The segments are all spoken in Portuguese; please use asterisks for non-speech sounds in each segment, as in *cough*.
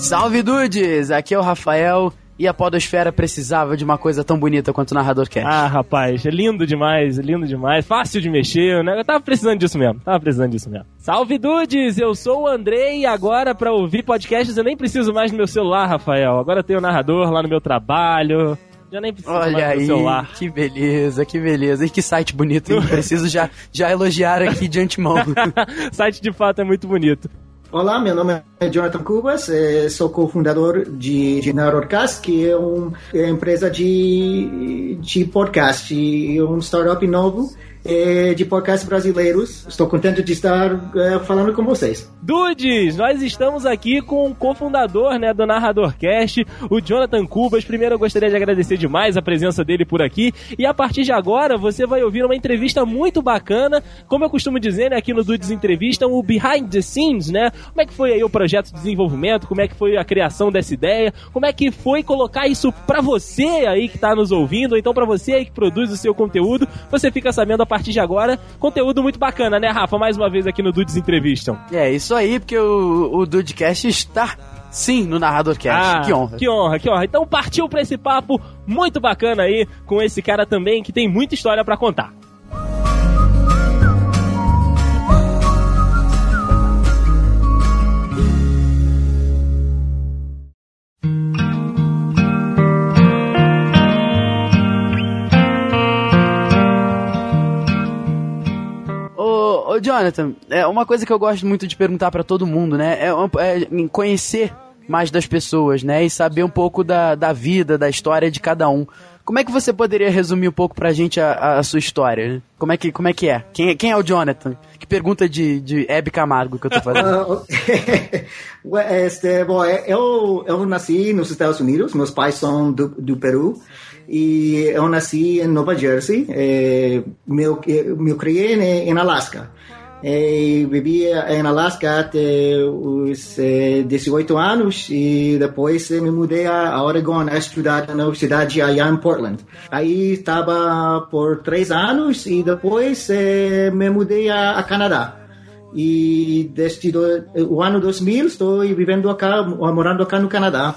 Salve dudes! Aqui é o Rafael e a Podosfera precisava de uma coisa tão bonita quanto o Narrador Cast. Ah, rapaz, é lindo demais, é lindo demais, fácil de mexer, né? Eu tava precisando disso mesmo, tava precisando disso mesmo. Salve dudes, eu sou o Andrei e agora pra ouvir podcasts eu nem preciso mais do meu celular, Rafael. Agora eu tenho o narrador lá no meu trabalho. Já nem preciso Olha mais do aí, celular. que beleza, que beleza. E que site bonito, hein? *laughs* Preciso já, já elogiar aqui de antemão. o *laughs* site de fato é muito bonito. Olá, meu nome é Jonathan Cubas, eh, sou cofundador de, de Narorcast, que é uma empresa de, de podcast, um startup novo eh, de podcasts brasileiros. Estou contente de estar eh, falando com vocês. Dudes, nós estamos aqui com o cofundador né, do Narradorcast, o Jonathan Cubas. Primeiro eu gostaria de agradecer demais a presença dele por aqui. E a partir de agora você vai ouvir uma entrevista muito bacana. Como eu costumo dizer né, aqui no Dudes Entrevista, o behind the scenes, né? Como é que foi aí o projeto de desenvolvimento? Como é que foi a criação dessa ideia? Como é que foi colocar isso pra você aí que tá nos ouvindo? Ou então pra você aí que produz o seu conteúdo? Você fica sabendo a partir de agora. Conteúdo muito bacana, né, Rafa? Mais uma vez aqui no Dudes Entrevistam. é isso aí, porque o, o Dudecast está, sim, no Narrador Cast. Ah, que honra. Que honra, que honra. Então partiu pra esse papo muito bacana aí com esse cara também que tem muita história pra contar. Ô, Jonathan, é uma coisa que eu gosto muito de perguntar pra todo mundo, né? É, é conhecer mais das pessoas, né? E saber um pouco da, da vida, da história de cada um. Como é que você poderia resumir um pouco pra gente a, a sua história? né? Como é que, como é, que é? Quem, é- quem é o Jonathan? Que pergunta de, de Hebe Camargo que eu tô *laughs* fazendo. Ah, *laughs* este, bom, eu, eu nasci nos Estados Unidos, meus pais são do, do Peru, e eu nasci em Nova Jersey, eh, meu, eh, me criei em, em Alaska. E vivia em Alaska até os eh, 18 anos e depois eh, me mudei a, Oregon a estudar na universidade allá em Portland. Aí estava por três anos e depois eh, me mudei a, a Canadá. E desde do, o ano 2000 estou vivendo acá, morando acá no Canadá.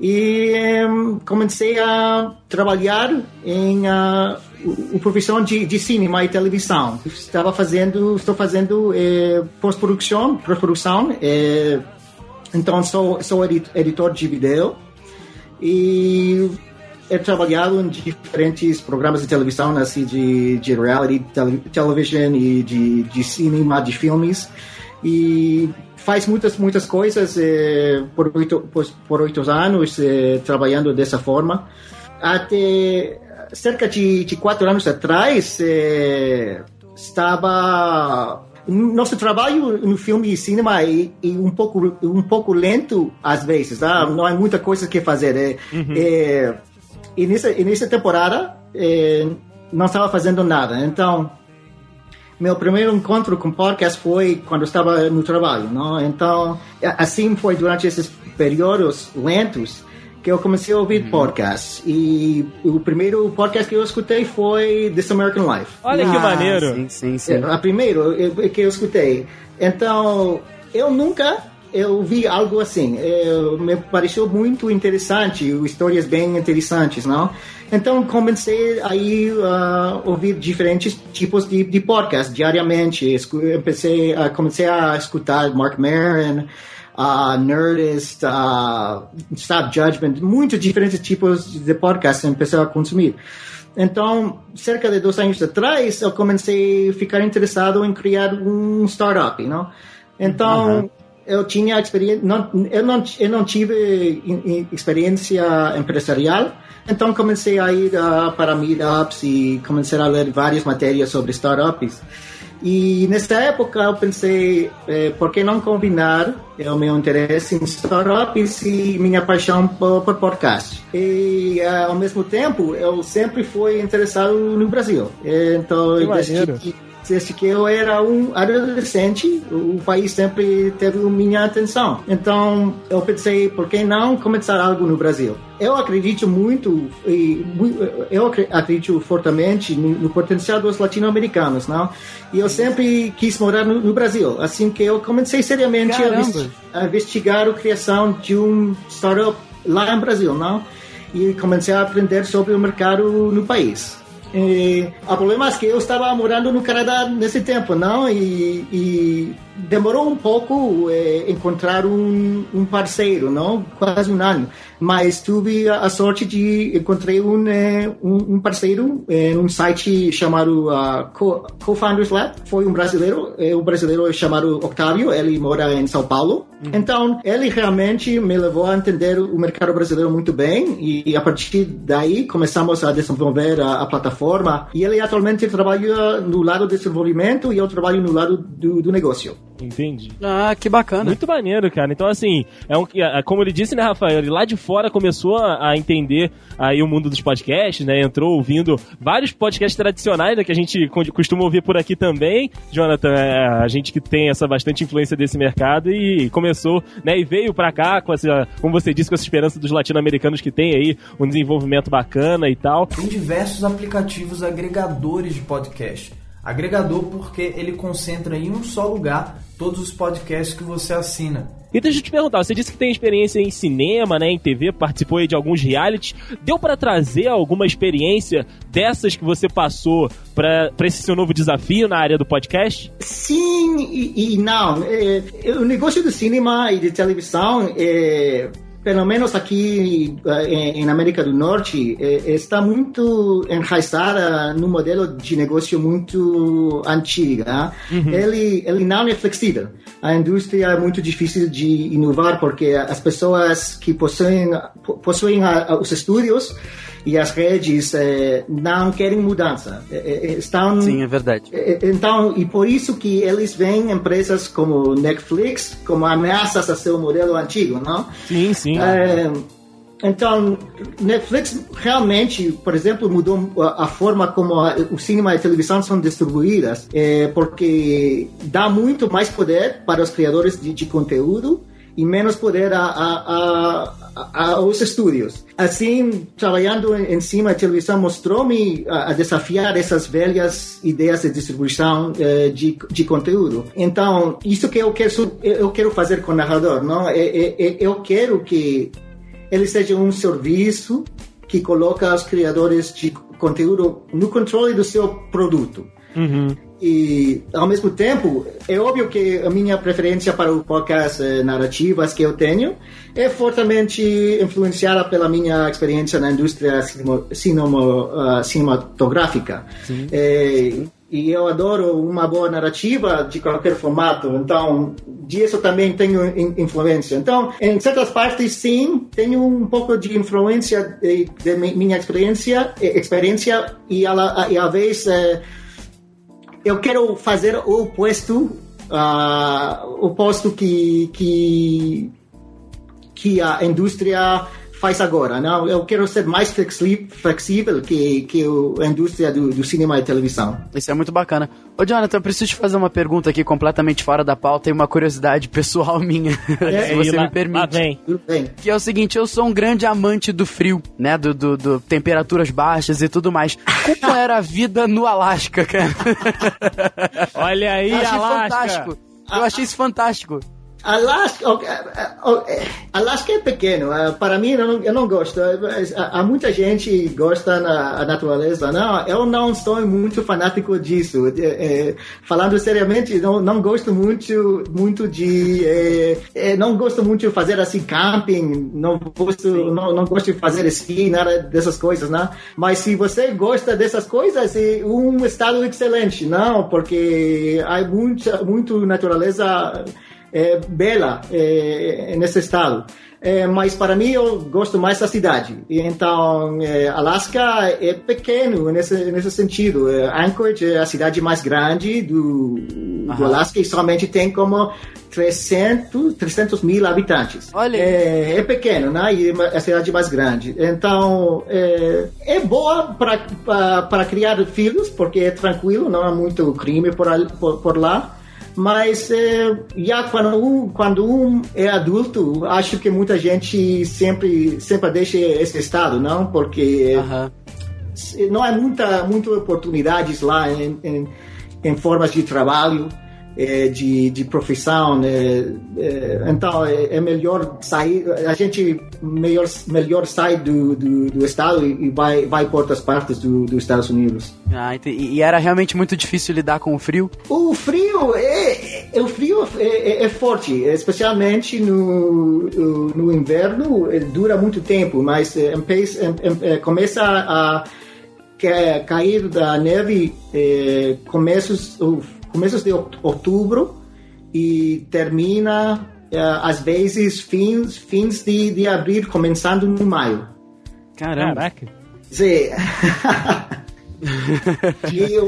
E em, comecei a trabalhar em a, o, profissão de, de cinema e televisão. Estava fazendo, estou fazendo eh, pós-produção, pós-produção. eh, então sou sou edit- editor de vídeo e he trabalhado em diferentes programas de televisão, assim, de, de reality tele, television e de, de cinema, de filmes. E faz muitas, muitas coisas eh, por, oito, por, por oito anos eh, trabalhando dessa forma. Até cerca de, de quatro anos atrás, eh, estava nosso trabalho no filme e cinema é, é um pouco um pouco lento às vezes tá? não há muita coisa que fazer é, é, e nessa e nessa temporada é, não estava fazendo nada então meu primeiro encontro com podcast foi quando eu estava no trabalho não então assim foi durante esses períodos lentos que eu comecei a ouvir podcasts e o primeiro podcast que eu escutei foi This American Life Olha que Ah, maneiro. Sim, sim, sim. é, a primeiro eu- que eu escutei. Então, eu nunca eu vi algo assim. Eu, me pareceu muito interessante, histórias bem interessantes, não? Então, comecei a ir a ouvir diferentes tipos de, de podcast diariamente. Escu- Comecei a, escutar Mark Maron, a Nerdist, a Stop Judgment, muitos diferentes tipos de podcasts comecei a consumir. Então, cerca de dois anos atrás, eu comecei a ficar interessado em criar um startup, não? Então, eu tinha experiência, não, eu, não, eu não tive experiência empresarial, então comecei a ir para meetups e comecei a ler várias matérias sobre startups. E nessa época eu pensei, eh, por que não combinar o meu interesse em startups e minha paixão por, por podcast? E ah, ao mesmo tempo eu sempre fui interessado no Brasil. Então Que eu decidi desde que eu era um adolescente, o país sempre teve minha atenção. Então eu pensei, por que não começar algo no Brasil? Eu acredito muito, eu acredito fortemente no, potencial dos latino-americanos, não? E eu sempre quis morar no, no Brasil, assim que eu comecei seriamente a, a investigar a criação de um startup lá no Brasil, não? E comecei a aprender sobre o mercado no país. O problema é que eu estava morando no Canadá nesse tempo, não? E, e demorou um pouco é, encontrar um, um, parceiro, não? Quase um ano. Mas tive a, a sorte de encontrar um, é, um, um, parceiro em um site chamado uh, Co-Founders Lab. Foi um brasileiro, é, um brasileiro chamado Octavio, ele mora em São Paulo. Uhum. Então, ele realmente me levou a entender o mercado brasileiro muito bem e, e a partir daí começamos a desenvolver a, a, plataforma e ele atualmente trabalha no lado do desenvolvimento e eu trabalho no lado do, do negócio. Entende? Ah, que bacana. Muito maneiro, cara. Então, assim, é um, é, como ele disse, né, Rafael? Ele lá de fora começou a, a entender aí o mundo dos podcasts, né? Entrou ouvindo vários podcasts tradicionais, né, que a gente costuma ouvir por aqui também. Jonathan, é, a gente que tem essa bastante influência desse mercado e começou, né? E veio pra cá com essa, como você disse, com essa esperança dos latino-americanos que tem aí um desenvolvimento bacana e tal. Tem diversos aplicativos agregadores de podcast. Agregador porque ele concentra em um só lugar todos os podcasts que você assina. E deixa eu te perguntar, você disse que tem experiência em cinema, né, em TV, participou aí de alguns realities. Deu para trazer alguma experiência dessas que você passou para esse seu novo desafio na área do podcast? Sim e, e não. É, o negócio do cinema e de televisão é pelo menos aqui eh, em América do Norte, eh, está muito enraizada no modelo de negócio muito antigo. Uhum. Ele, ele não é flexível. A indústria é muito difícil de inovar porque as pessoas que possuem, possuem os estúdios e as redes eh, não querem mudança. Estão, Sim, é verdade. então, e por isso que eles veem empresas como Netflix como ameaças a seu modelo antigo, não? Sim, sim. Então, Netflix realmente, por exemplo, mudou a forma como o cinema e a televisão são distribuídas, porque dá muito mais poder para os criadores de, de conteúdo e menos poder a, a, a, aos estúdios. Assim, trabalhando em cima da televisão, mostrou-me a, desafiar essas velhas ideias de distribuição eh, de, de conteúdo. Então, isso que eu quero, eu quero fazer com o narrador, não? É, é, eu quero que ele seja um serviço que coloca os criadores de conteúdo no controle do seu produto. Uhum. E, ao mesmo tempo, é óbvio que a minha preferência para o podcast eh, narrativas que eu tenho é fortemente influenciada pela minha experiência na indústria cinema, uh, cinematográfica. É, e eu adoro uma boa narrativa de qualquer formato, então disso também tenho influência. Então, em certas partes, sim, tenho um pouco de influência de, de minha experiência, experiência e, a, e a vez eh, eu quero fazer o oposto, uh, oposto que, que, que a indústria faz agora. Não, eu quero ser mais flexível que, que a indústria do, do, cinema e televisão. Isso é muito bacana. Ô, Jonathan, eu preciso te fazer uma pergunta aqui completamente fora da pauta e uma curiosidade *laughs* pessoal minha, é, se você lá, me permite. vem. vem. Que é o seguinte, eu sou um grande amante do frio, né? Do, do, do temperaturas baixas e tudo mais. Como *laughs* era a vida no Alasca, cara? Olha aí, eu achei Alasca. fantástico. Eu achei isso fantástico. Alaska, Alaska é pequeno. Para mim, eu não, eu não gosto. Há muita gente que gosta da natureza. Não, eu não sou muito fanático disso. É, falando seriamente, não, não gosto muito, muito de, é, não gosto muito de fazer assim camping. Não gosto, não, não gosto de fazer esqui, nada dessas coisas, né? Mas se você gosta dessas coisas, é um estado excelente, não? Porque há muita, muito natureza é, bela é, nesse estado. É, mas para mim eu gosto mais da cidade. Então, é, Alaska é pequeno nesse, nesse sentido. É, Anchorage é a cidade mais grande do, do Alaska e somente tem como 300, 300 mil habitantes. Olha. É, é pequeno, né? E é a cidade mais grande. Então, é, é boa para criar filhos, porque é tranquilo, não há muito crime por, por, por lá mas é, já quando um, quando um é adulto, acho que muita gente sempre sempre deixa esse estado, não? Porque não há muita muita oportunidades lá em, em, em formas de trabalho é, de, de profissão. É, é, então é, é, melhor sair, a gente melhor, melhor sai do, do, do estado e, vai, vai por outras partes do, dos Estados Unidos. Ah, e era realmente muito difícil lidar com o frio? O frio é, é o frio é, é, forte, especialmente no, no inverno, dura muito tempo, mas começa a cair da neve começos começos de outubro e termina uh, às vezes fins, fins de, de abril, começando no maio. Caramba. Caraca. Sim. *laughs*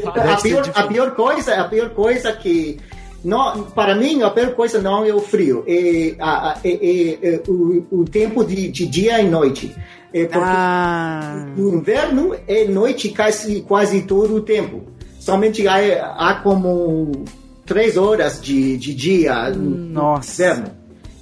a, pior, a pior coisa, a pior coisa que não, para mim a pior coisa não é o frio, é, é, é, é o, o, tempo de, de, dia e noite. É porque ah. no inverno é noite quase, quase todo o tempo somente há, há como três horas de, de dia Nossa. inverno.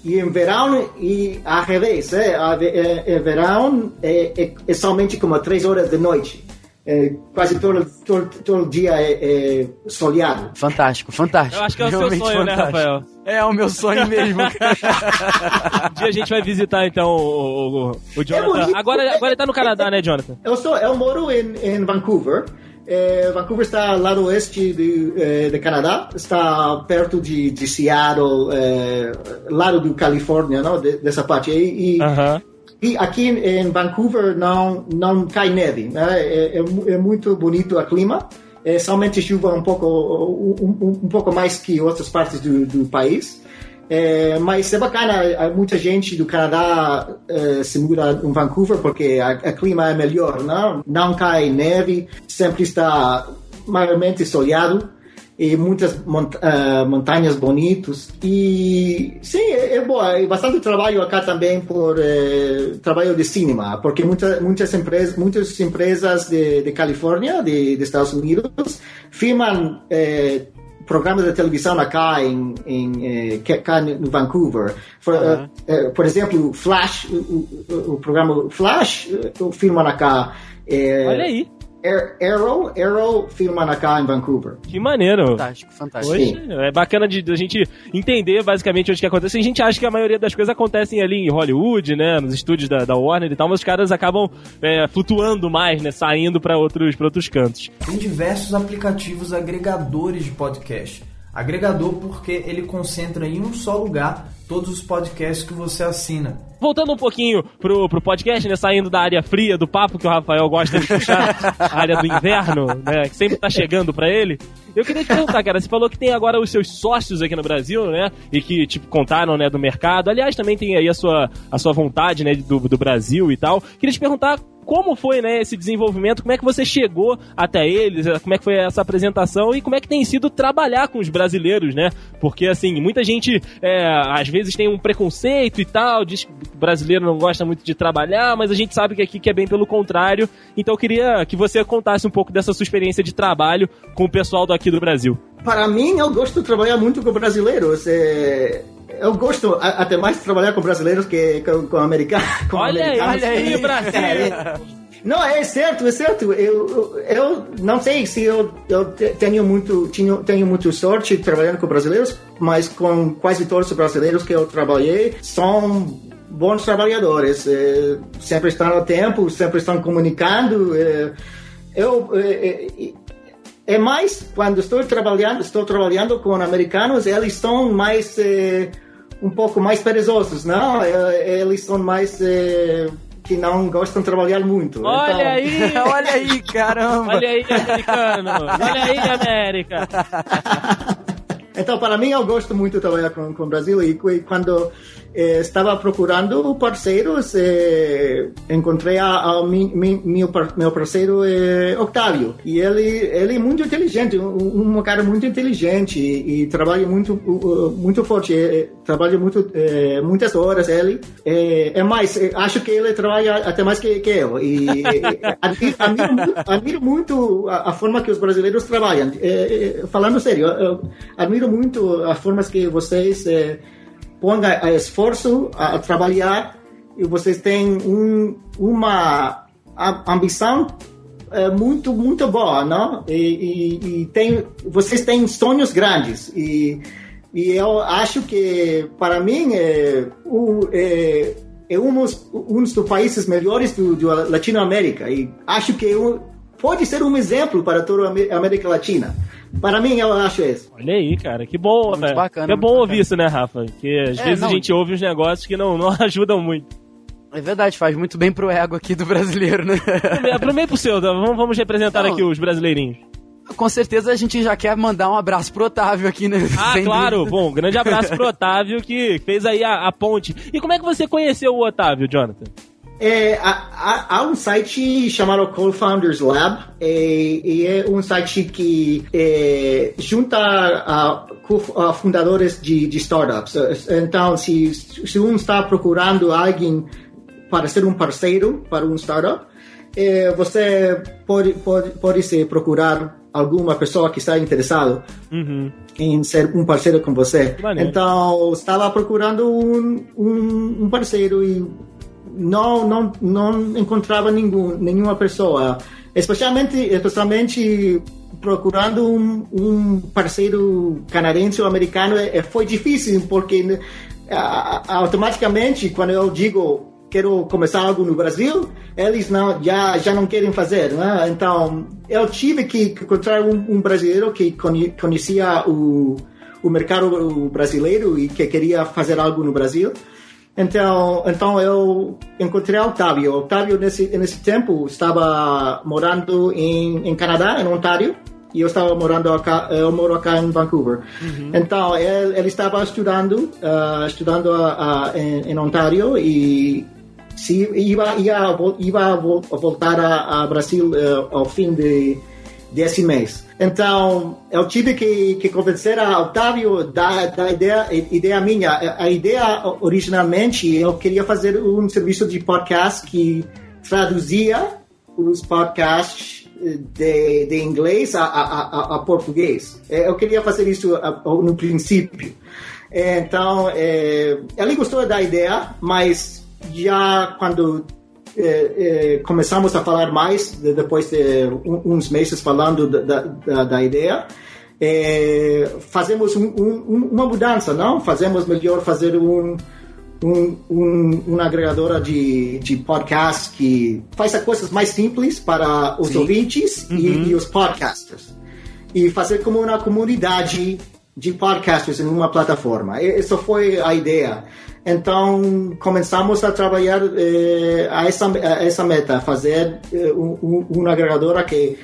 E em verão, e ao revés, é, é, é verão é, é, é, somente como três horas de noite. É, quase todo, todo, todo dia é, é, soleado. Fantástico, fantástico. Eu acho que é o Realmente seu sonho, né, fantástico. né, Rafael? É, o meu sonho mesmo. *laughs* um dia a gente vai visitar, então, o, o, o Jonathan. É agora, agora ele tá no Canadá, né, Jonathan? Eu, sou, eu moro em, em Vancouver. É, Vancouver está lá no oeste de, é, Canadá, está perto de, de Seattle, é, lado do Califórnia, não? De, dessa parte aí. E, uh -huh. e aqui em Vancouver não não cai neve, né? é, é, é muito bonito o clima. É somente chuva um pouco um, um, pouco mais que outras partes do, do país. É, mas é bacana, muita gente do Canadá é, se muda em Vancouver porque o clima é melhor, não? Não cai neve, sempre está maiormente soleado e muitas uh, montanhas bonitas e sim é, é boa e bastante trabalho acá também por eh, trabalho de cinema porque muita, muitas empresas muitas empresas de, de Califórnia de, de Estados Unidos filmam eh, programas de televisão acá em, em eh, cá no Vancouver. For, uh -huh. uh, por exemplo, Flash, o, o, o programa Flash, o filme acá. Eh, Olha aí. Arrow, Arrow filma cá em Vancouver. Que maneiro. Fantástico, fantástico. é bacana de, de, a gente entender basicamente onde que acontece. A gente acha que a maioria das coisas acontecem ali em Hollywood, né? Nos estúdios da, da Warner e tal, mas os caras acabam é, flutuando mais, né? Saindo para outros, outros cantos. Tem diversos aplicativos agregadores de podcast. Agregador porque ele concentra em um só lugar todos os podcasts que você assina. Voltando um pouquinho pro, pro podcast, né? Saindo da área fria do papo que o Rafael gosta de puxar, *laughs* a área do inverno, né? Que sempre tá chegando para ele. Eu queria te perguntar, cara, você falou que tem agora os seus sócios aqui no Brasil, né? E que, tipo, contaram, né, do mercado. Aliás, também tem aí a sua, a sua vontade, né, do, do Brasil e tal. Queria te perguntar como foi né, esse desenvolvimento, como é que você chegou até eles, como é que foi essa apresentação e como é que tem sido trabalhar com os brasileiros, né? Porque, assim, muita gente é, às vezes tem um preconceito e tal, diz o brasileiro não gosta muito de trabalhar, mas a gente sabe que aqui que é bem pelo contrário. Então eu queria que você contasse um pouco dessa sua experiência de trabalho com o pessoal daqui do Brasil. Para mim, eu gosto de trabalhar muito com brasileiros. É eu gosto até mais de trabalhar com brasileiros que com, com americanos. *laughs* Com olha americanos. aí, olha aí, Brasil! É, não, é certo, é certo. Eu, eu não sei se eu, eu tenho, muito, tenho, tenho muito sorte trabalhando com brasileiros, mas com quase todos os brasileiros que eu trabalhei são bons trabalhadores. É, sempre estão no tempo, sempre estão comunicando. É, eu, é, é, é mais quando estou trabalhando, estou trabalhando com americanos, eles são mais é, um pouco mais perezosos, não? É, eles são mais é, que não gostam de trabalhar muito. Olha então... aí, *laughs* olha aí, caramba. Olha aí, americano. Olha aí, América. *laughs* Então, para mim, eu gosto muito de trabalhar com, com o Brasil e quando eh, estava procurando parceiros, eh, encontrei a, a mi, mi, meu, meu parceiro eh, Octávio e ele ele é muito inteligente, um, um cara muito inteligente e, e trabalha muito muito forte, eh, trabalha muito eh, muitas horas ele. Eh, é mais, acho que ele trabalha até mais que, que eu. E admiro, admiro, muito, admiro muito a, a, forma que os brasileiros trabalham. falando sério, eu muito as formas que vocês ponga esforço a, a trabalhar e vocês têm um, uma ambição é, muito muito boa, não? E, e, e, tem, vocês têm sonhos grandes e, e eu acho que para mim é, o, é, é um, um dos países melhores do, do Latinoamérica e acho que pode ser um exemplo para toda a América Latina. Para mim, eu acho isso. Olha aí, cara, que bom, muito velho. Bacana, é bom bacana. ouvir isso, né, Rafa? Porque às é, vezes não... a gente ouve uns negócios que não, não *laughs* ajudam muito. É verdade, faz muito bem pro ego aqui do brasileiro, né? É pro meio pro seu, tá? vamos, vamos representar não. aqui os brasileirinhos. Com certeza a gente já quer mandar um abraço pro Otávio aqui, né? Ah, Sem claro. Dúvida. Bom, grande abraço pro Otávio que fez aí a, a ponte. E como é que você conheceu o Otávio, Jonathan? É, há, há, um site chamado Co-Founders Lab é, e é um site que é, junta fundadores de, de, startups. Então, se, se um está procurando alguém para ser um parceiro para um startup, é, você pode, pode, pode se procurar alguma pessoa que está interessado uhum. em ser um parceiro com você. Então, estava procurando um, um, um parceiro e não não não encontrava nenhum, nenhuma pessoa, especialmente especialmente procurando um, um parceiro canadense ou americano é, foi difícil porque automaticamente quando eu digo quero começar algo no Brasil, eles não já já não querem fazer, né? Então eu tive que encontrar um, um brasileiro que conhecia o o mercado brasileiro e que queria fazer algo no Brasil. Então, então eu encontrei o Otávio. O Otávio, nesse, nesse tempo, estava morando em, em Canadá, em Ontário, e eu estava morando acá, eu moro acá em Vancouver. Uhum. Então, ele, ele, estava estudando, uh, estudando uh, em, em, Ontário e se ia, ia, ia voltar a, a Brasil uh, ao fim de desse mês. Então, eu tive que, que convencer a Otávio da, da ideia, ideia minha. A ideia, originalmente, eu queria fazer um serviço de podcast que traduzia os podcasts de, de inglês a, a, a, a português. Eu queria fazer isso no princípio. Então, é, ele gostou da ideia, mas já quando é, é, começamos a falar mais depois de uns meses falando da, da, da ideia. É, fazemos um, um, uma mudança, não? Fazemos melhor fazer um, um, um, uma agregadora de, de podcast que faz as coisas mais simples para os Sim. ouvintes uhum. e, e, os podcasters. E fazer como uma comunidade de podcasters em uma plataforma. Essa foi a ideia. Então, começamos a trabalhar eh, a, essa, a essa meta, fazer eh, um, uma agregadora que,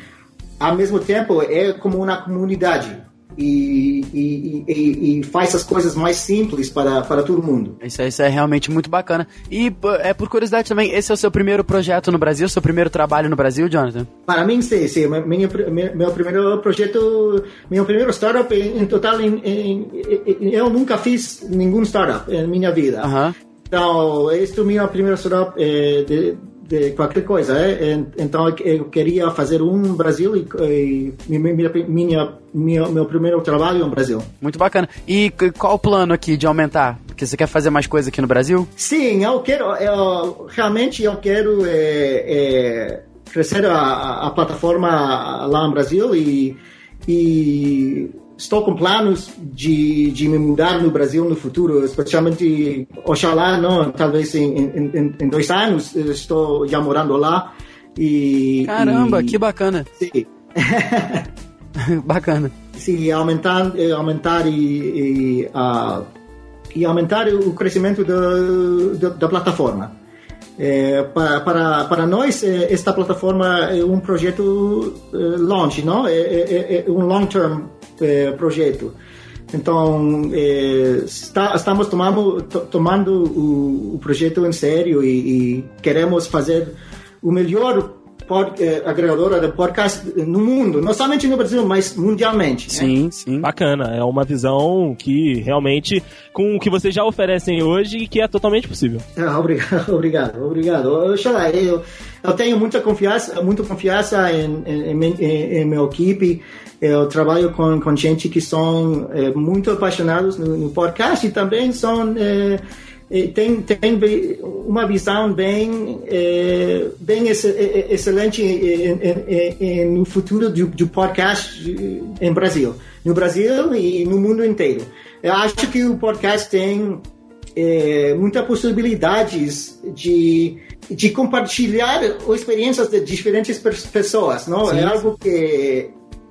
ao mesmo tempo, é como uma comunidade e, e, e, e, faz as coisas mais simples para, para todo mundo. Isso, isso é realmente muito bacana. E é por curiosidade também, esse é o seu primeiro projeto no Brasil, seu primeiro trabalho no Brasil, Jonathan? Para mim, sim, sim. Meu, meu primeiro projeto, meu primeiro startup, em total, em, em, eu nunca fiz nenhum startup em minha vida. Uh -huh. Então, este é o meu primeiro startup eh, de, de qualquer coisa. É? Então eu queria fazer um Brasil e, e minha, minha, minha, meu primeiro trabalho no Brasil. Muito bacana. E qual o plano aqui de aumentar? Porque você quer fazer mais coisa aqui no Brasil? Sim, eu quero. Eu, realmente eu quero é, é, crescer a, a plataforma lá no Brasil e, e estou com planos de, de me mudar no Brasil no futuro, especialmente, oxalá, não, talvez em, em, em dois anos, estou já morando lá. E, Caramba, e, que bacana. Sim. *laughs* bacana. Sim, aumentar, aumentar e, e, uh, e aumentar o crescimento do, do, da plataforma. É, para, para, para nós, eh, esta plataforma é um projeto longe, não? É, é, é um long-term é, projeto. Então, é, está, estamos tomando, to, tomando o, o, projeto em sério e, e queremos fazer o melhor pod, eh, agregadora de podcast no mundo, não somente no Brasil, mas mundialmente. Né? Sim, né? sim. Bacana, é uma visão que realmente, com o que vocês já oferecem hoje, que é totalmente possível. Ah, *laughs* obrigado, obrigado, obrigado. Oxalá, eu, eu tenho muita confiança, muita confiança em, em, em, em minha equipe. Eu trabalho com, com gente que são é, muito apaixonados no, no, podcast e também são é, tem, tem uma visão bem, é, bem excelente no futuro do, do podcast em Brasil. No Brasil e no mundo inteiro. Eu acho que o podcast tem é, muitas possibilidades de, de compartilhar experiências de diferentes pessoas. Não? É algo que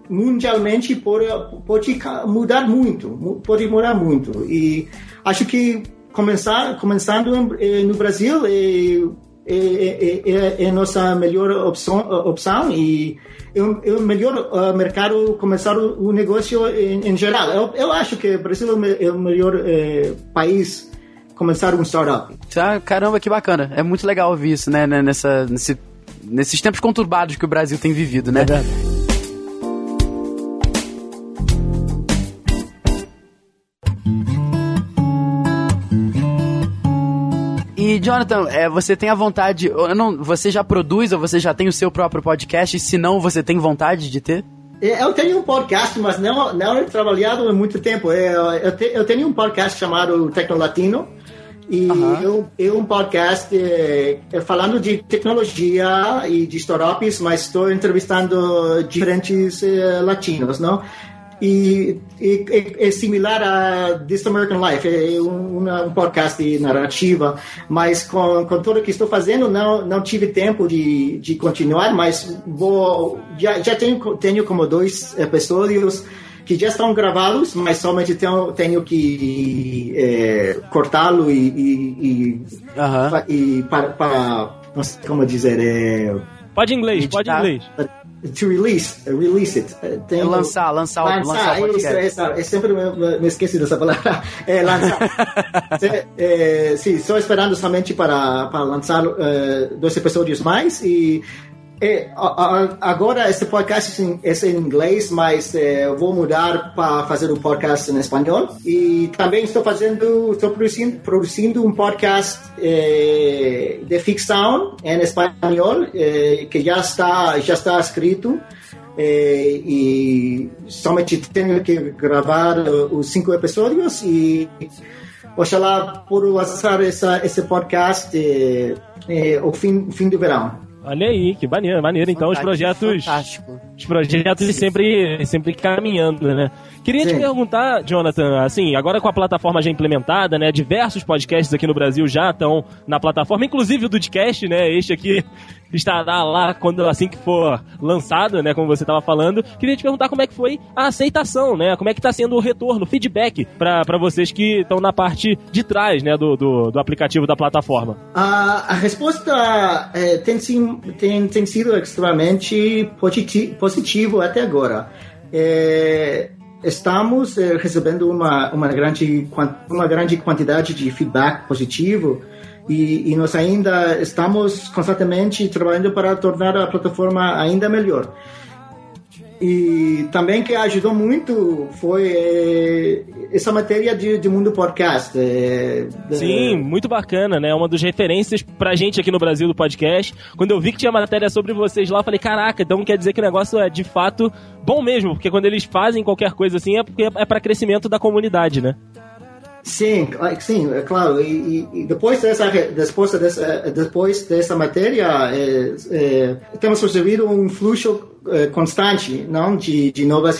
mundialmente pode, pode mudar muito, pode mudar muito. E acho que começar, começando eh, no Brasil é, é, é, é, nossa melhor opção, opção e é o, melhor uh, mercado começar o, o negócio em, em, geral. Eu, eu acho que o Brasil é o melhor eh, país começar um startup. Ah, caramba, que bacana. É muito legal ouvir isso, né? Nessa, nesse, nesses tempos conturbados que o Brasil tem vivido, né? É E, Jonathan, é, você tem a vontade. Não, você já produz ou você já tem o seu próprio podcast? Se não, você tem vontade de ter? É, eu tenho um podcast, mas não, não he trabalhado há muito tempo. É, eu, eu, te, eu tenho um podcast chamado Tecnolatino. E uhum. eu, eu um podcast é, é, falando de tecnologia e de startups, mas estou entrevistando diferentes é, latinos, não? E, e, é similar a This American Life, é uma, um podcast de narrativa, mas com, com tudo que estou fazendo não não tive tempo de, de continuar, mas vou já, já tenho tenho como dois episódios que já estão gravados, mas somente tenho, tenho que é, cortá-lo e, e, e, e para, para, não sei como dizer é, pode inglês, pode inglês to release, uh, release it. Uh, tem é lançar, lançar, lançar, lançar o isso, isso, eu sempre me, me esqueci dessa palavra. *laughs* É, lançar. *laughs* é, é, sim, estou esperando somente para, para lançar uh, dois episódios mais e é, agora esse podcast é em inglês, mas é, vou mudar para fazer um podcast em espanhol. E também estou fazendo, estou produzindo, produzindo um podcast é, de ficção em espanhol é, que já está já está escrito. É, e somente tenho que gravar os cinco episódios e oxalá por lançar essa, esse podcast é, é, o fim, fim do verão. Olha aí, que maneiro, maneiro. Então os projetos. Fantástico. Os projetos sempre, sempre caminhando, né? Queria Sim. te perguntar, Jonathan, assim, agora com a plataforma já implementada, né? Diversos podcasts aqui no Brasil já estão na plataforma, inclusive o Dudcast, né? Este aqui *laughs* estará lá quando assim que for lançado, né? Como você estava falando. Queria te perguntar como é que foi a aceitação, né? Como é que está sendo o retorno, o feedback para vocês que estão na parte de trás, né? Do, do, do aplicativo da plataforma. A, a resposta é, tem, sim, tem, tem sido extremamente positivo, positivo até agora. É, estamos é, recebendo uma, uma, grande, uma grande quantidade de feedback positivo e, e, nós ainda estamos constantemente trabalhando para tornar a plataforma ainda melhor. E também que ajudou muito foi é, essa matéria de, de mundo podcast. É, Sim, muito bacana, né? Uma das referências pra gente aqui no Brasil do podcast. Quando eu vi que tinha matéria sobre vocês lá, eu falei, caraca, então quer dizer que o negócio é de fato bom mesmo, porque quando eles fazem qualquer coisa assim é porque é para crescimento da comunidade, né? Sim, sim, é claro. E, e, depois dessa depois dessa depois dessa matéria é, é, temos recebido um fluxo é, constante, não, de, de novas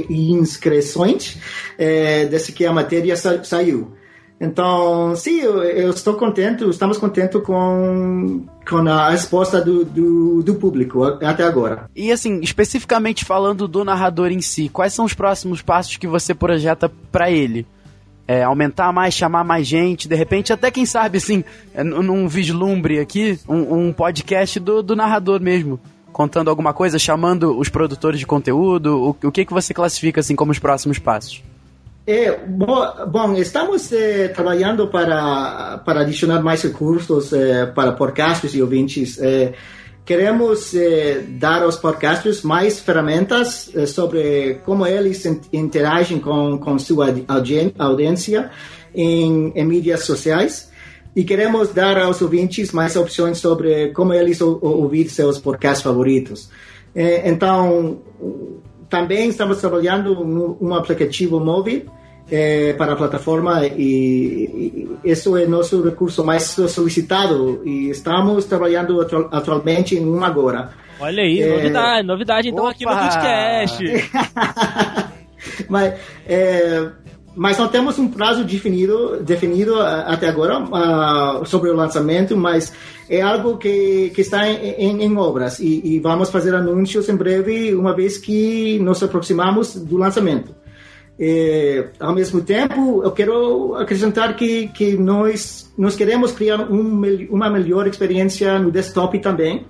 inscrições é, desde que a matéria sa, saiu. Então, sim, eu, eu, estou contente, estamos contentes com, com a resposta do, do, do, público até agora. E assim, especificamente falando do narrador em si, quais são os próximos passos que você projeta para ele? É, aumentar mais, chamar mais gente, de repente, até quem sabe, assim, é, num vislumbre aqui, um, um podcast do, do narrador mesmo contando alguma coisa, chamando os produtores de conteúdo? O, o que, que você classifica assim como os próximos passos? É, bom, estamos eh, trabalhando para, para adicionar mais recursos eh, para podcasters e ouvintes. Eh, queremos dar aos podcasters mais ferramentas sobre como eles interagem com, com sua audiência em, em mídias sociais e queremos dar aos ouvintes mais opções sobre como eles ouvir seus podcasts favoritos. Então, também estamos trabalhando um aplicativo móvel é, para a plataforma e, e isso é nosso recurso mais solicitado e estamos trabalhando atualmente em um agora. Olha aí, é... novidade, novidade então Opa! aqui no podcast. *laughs* mas, é, mas não temos um prazo definido, definido até agora uh, sobre o lançamento, mas é algo que, que está em, em, em obras e, e, vamos fazer anúncios em breve, uma vez que nos aproximamos do lançamento. É, ao mesmo tempo, eu quero acrescentar que, que nós, nós queremos criar um, uma melhor experiência no desktop também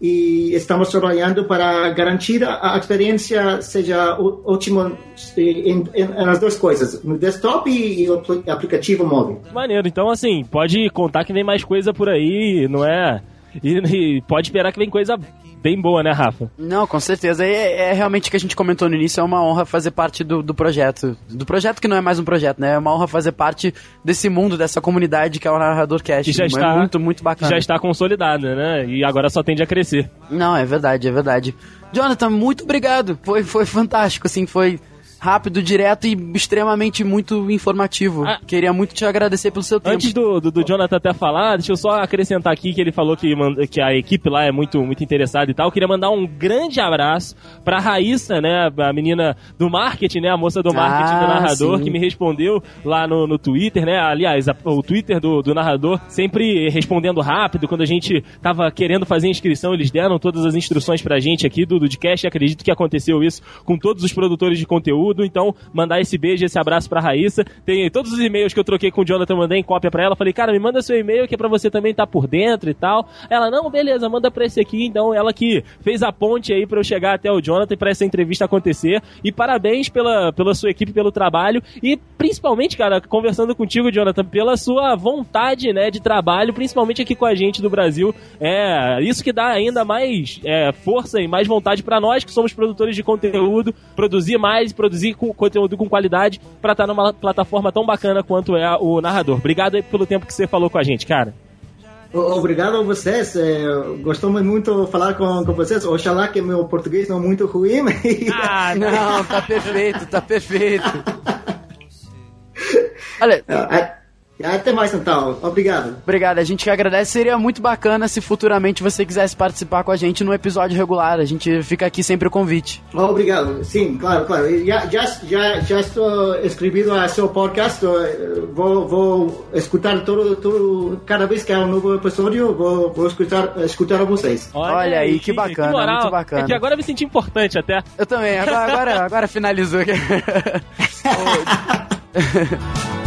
e estamos trabalhando para garantir a, experiência seja ótima em, em, nas duas coisas, no desktop e, e aplicativo móvel. Maneiro, então assim, pode contar que vem mais coisa por aí, não é? E, e, pode esperar que vem coisa bem boa, né, Rafa? Não, com certeza. É, é realmente o que a gente comentou no início, é uma honra fazer parte do, do projeto. Do projeto que não é mais um projeto, né? É uma honra fazer parte desse mundo, dessa comunidade que é o Narrador Cast. Que já é está, muito, muito bacana. já está consolidada, né? E agora só tende a crescer. Não, é verdade, é verdade. Jonathan, muito obrigado. Foi, foi fantástico, assim, foi rápido, direto e extremamente muito informativo. Ah, Queria muito te agradecer pelo seu tempo. Antes do, do, do, Jonathan até falar, deixa eu só acrescentar aqui que ele falou que, que a equipe lá é muito, muito interessada e tal. Eu queria mandar um grande abraço pra Raíssa, né? A menina do marketing, né? A moça do marketing ah, do narrador, sim. que me respondeu lá no, no Twitter, né? Aliás, a, o Twitter do, do narrador sempre respondendo rápido. Quando a gente tava querendo fazer inscrição, eles deram todas as instruções pra gente aqui do Dudcast. Acredito que aconteceu isso com todos os produtores de conteúdo tudo. Então, mandar esse beijo, esse abraço pra Raíssa. Tem todos os e-mails que eu troquei com o Jonathan, mandei em cópia pra ela. Falei, cara, me manda seu e-mail que é pra você também estar tá por dentro e tal. Ela, não, beleza, manda pra esse aqui. Então, ela que fez a ponte aí pra eu chegar até o Jonathan pra essa entrevista acontecer. E parabéns pela, pela sua equipe, pelo trabalho. E principalmente, cara, conversando contigo, Jonathan, pela sua vontade, né, de trabalho, principalmente aqui com a gente do Brasil. É isso que dá ainda mais é, força e mais vontade para nós que somos produtores de conteúdo, produzir mais, produzir produzir com, conteúdo com qualidade para estar tá numa plataforma tão bacana quanto é o narrador. Obrigado aí pelo tempo que você falou com a gente, cara. Obrigado a vocês. É, gostamos muito de falar com, com vocês. Oxalá que meu português não é muito ruim. Mas... Ah, *laughs* não, tá perfeito, tá perfeito. *laughs* Olha. É, até mais, então. Obrigado. Obrigado. A gente que agradece. Seria muito bacana se futuramente você quisesse participar com a gente no episódio regular. A gente fica aqui sempre o convite. Obrigado. Sim, claro, claro. Já, já, já, já estou inscrito a seu podcast. Vou, vou escutar todo, todo, cada vez que há um novo episódio, vou, vou escutar, escutar a vocês. Olha, Olha aí, que, que bacana, que muito bacana. É que agora eu me senti importante até. Eu também. Agora, agora, agora finalizou aqui. *laughs*